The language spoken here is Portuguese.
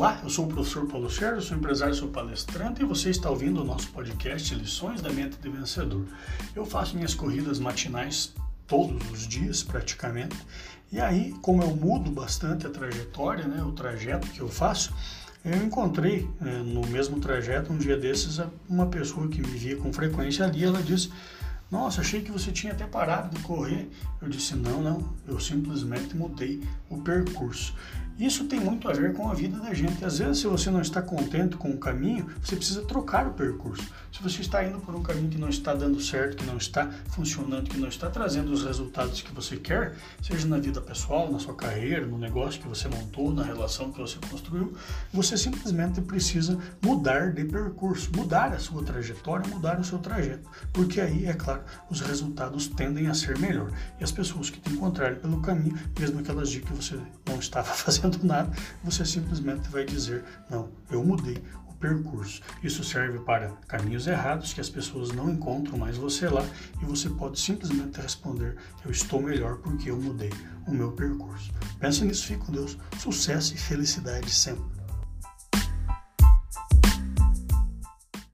Olá, eu sou o professor Paulo Sérgio, sou empresário, sou palestrante e você está ouvindo o nosso podcast Lições da Mente de Vencedor. Eu faço minhas corridas matinais todos os dias praticamente e aí, como eu mudo bastante a trajetória, né, o trajeto que eu faço, eu encontrei é, no mesmo trajeto um dia desses uma pessoa que me via com frequência ali, ela disse nossa, achei que você tinha até parado de correr. Eu disse: Não, não, eu simplesmente mudei o percurso. Isso tem muito a ver com a vida da gente. Às vezes, se você não está contente com o caminho, você precisa trocar o percurso. Se você está indo por um caminho que não está dando certo, que não está funcionando, que não está trazendo os resultados que você quer, seja na vida pessoal, na sua carreira, no negócio que você montou, na relação que você construiu, você simplesmente precisa mudar de percurso, mudar a sua trajetória, mudar o seu trajeto. Porque aí, é claro, os resultados tendem a ser melhor. E as pessoas que te encontrarem pelo caminho, mesmo que elas digam que você estava fazendo nada, você simplesmente vai dizer: Não, eu mudei o percurso. Isso serve para caminhos errados que as pessoas não encontram mais você lá e você pode simplesmente responder: Eu estou melhor porque eu mudei o meu percurso. Pense nisso, fique com Deus. Sucesso e felicidade sempre.